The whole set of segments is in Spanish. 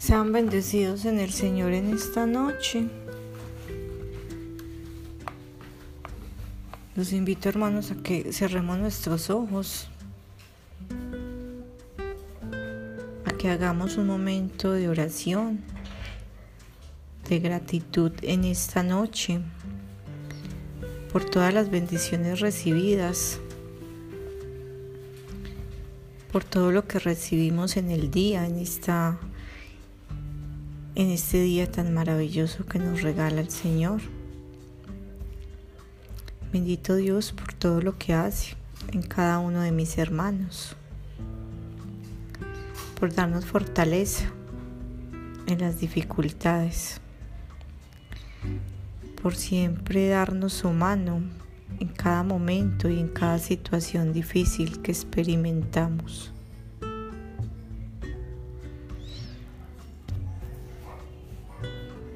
Sean bendecidos en el Señor en esta noche. Los invito hermanos a que cerremos nuestros ojos, a que hagamos un momento de oración, de gratitud en esta noche por todas las bendiciones recibidas, por todo lo que recibimos en el día, en esta en este día tan maravilloso que nos regala el Señor. Bendito Dios por todo lo que hace en cada uno de mis hermanos, por darnos fortaleza en las dificultades, por siempre darnos su mano en cada momento y en cada situación difícil que experimentamos.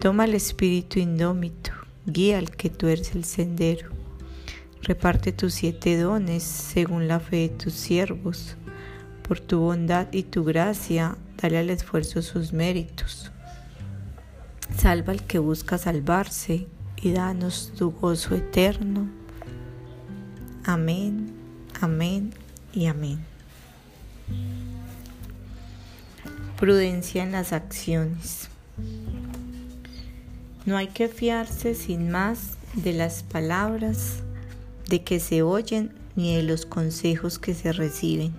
Toma el espíritu indómito, guía al que tuerce el sendero. Reparte tus siete dones según la fe de tus siervos. Por tu bondad y tu gracia, dale al esfuerzo sus méritos. Salva al que busca salvarse y danos tu gozo eterno. Amén, amén y amén. Prudencia en las acciones. No hay que fiarse sin más de las palabras de que se oyen ni de los consejos que se reciben.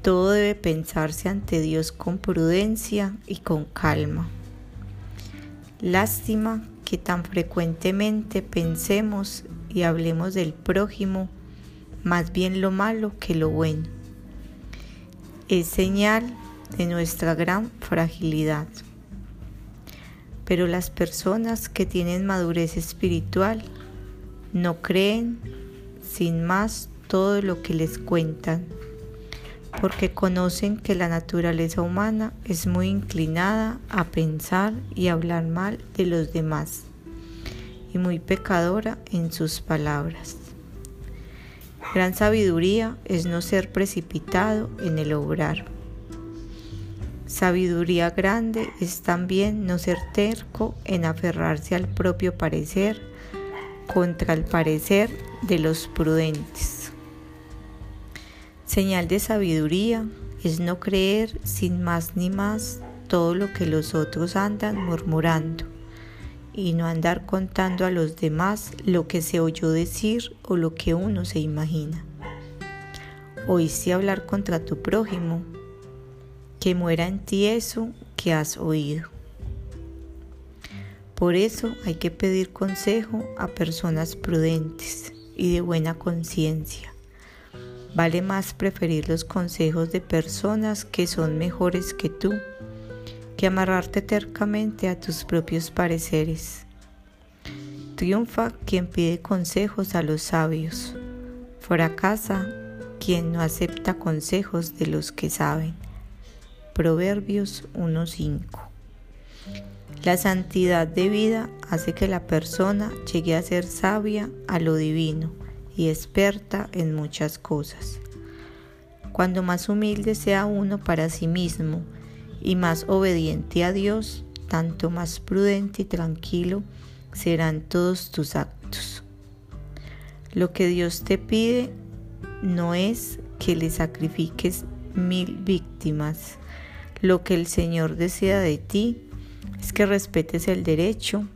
Todo debe pensarse ante Dios con prudencia y con calma. Lástima que tan frecuentemente pensemos y hablemos del prójimo más bien lo malo que lo bueno. Es señal de nuestra gran fragilidad pero las personas que tienen madurez espiritual no creen sin más todo lo que les cuentan, porque conocen que la naturaleza humana es muy inclinada a pensar y hablar mal de los demás y muy pecadora en sus palabras. Gran sabiduría es no ser precipitado en el obrar. Sabiduría grande es también no ser terco en aferrarse al propio parecer contra el parecer de los prudentes. Señal de sabiduría es no creer sin más ni más todo lo que los otros andan murmurando y no andar contando a los demás lo que se oyó decir o lo que uno se imagina. Oíste hablar contra tu prójimo que muera en ti eso que has oído. Por eso hay que pedir consejo a personas prudentes y de buena conciencia. Vale más preferir los consejos de personas que son mejores que tú que amarrarte tercamente a tus propios pareceres. Triunfa quien pide consejos a los sabios. Fracasa quien no acepta consejos de los que saben. Proverbios 1.5. La santidad de vida hace que la persona llegue a ser sabia a lo divino y experta en muchas cosas. Cuando más humilde sea uno para sí mismo y más obediente a Dios, tanto más prudente y tranquilo serán todos tus actos. Lo que Dios te pide no es que le sacrifiques mil víctimas, lo que el Señor desea de ti es que respetes el derecho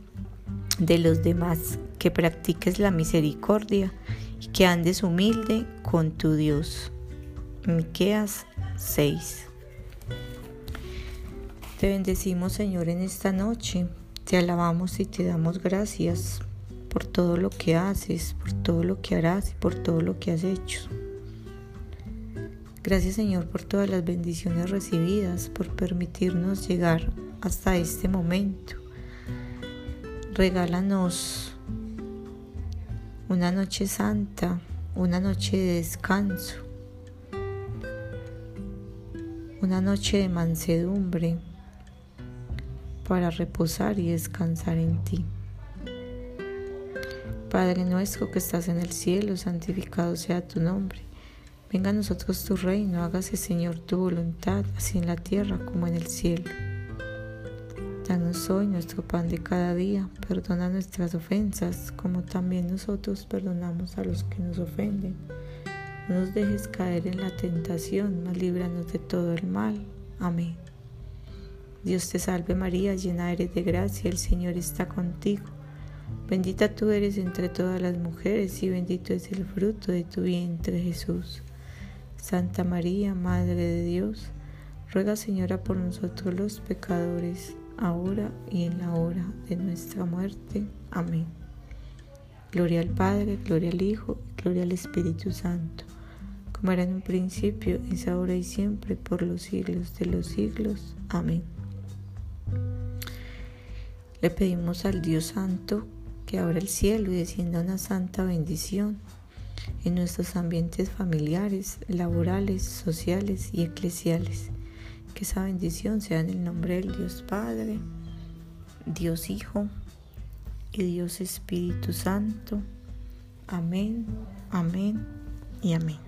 de los demás, que practiques la misericordia y que andes humilde con tu Dios. Miqueas 6. Te bendecimos, Señor, en esta noche. Te alabamos y te damos gracias por todo lo que haces, por todo lo que harás y por todo lo que has hecho. Gracias Señor por todas las bendiciones recibidas, por permitirnos llegar hasta este momento. Regálanos una noche santa, una noche de descanso, una noche de mansedumbre para reposar y descansar en ti. Padre nuestro que estás en el cielo, santificado sea tu nombre. Venga a nosotros tu reino, hágase Señor tu voluntad, así en la tierra como en el cielo. Danos hoy nuestro pan de cada día, perdona nuestras ofensas, como también nosotros perdonamos a los que nos ofenden. No nos dejes caer en la tentación, mas líbranos de todo el mal. Amén. Dios te salve María, llena eres de gracia, el Señor está contigo. Bendita tú eres entre todas las mujeres y bendito es el fruto de tu vientre Jesús. Santa María, Madre de Dios, ruega Señora por nosotros los pecadores, ahora y en la hora de nuestra muerte. Amén. Gloria al Padre, gloria al Hijo, gloria al Espíritu Santo, como era en un principio, es ahora y siempre, por los siglos de los siglos. Amén. Le pedimos al Dios Santo que abra el cielo y descienda una santa bendición en nuestros ambientes familiares, laborales, sociales y eclesiales. Que esa bendición sea en el nombre del Dios Padre, Dios Hijo y Dios Espíritu Santo. Amén, amén y amén.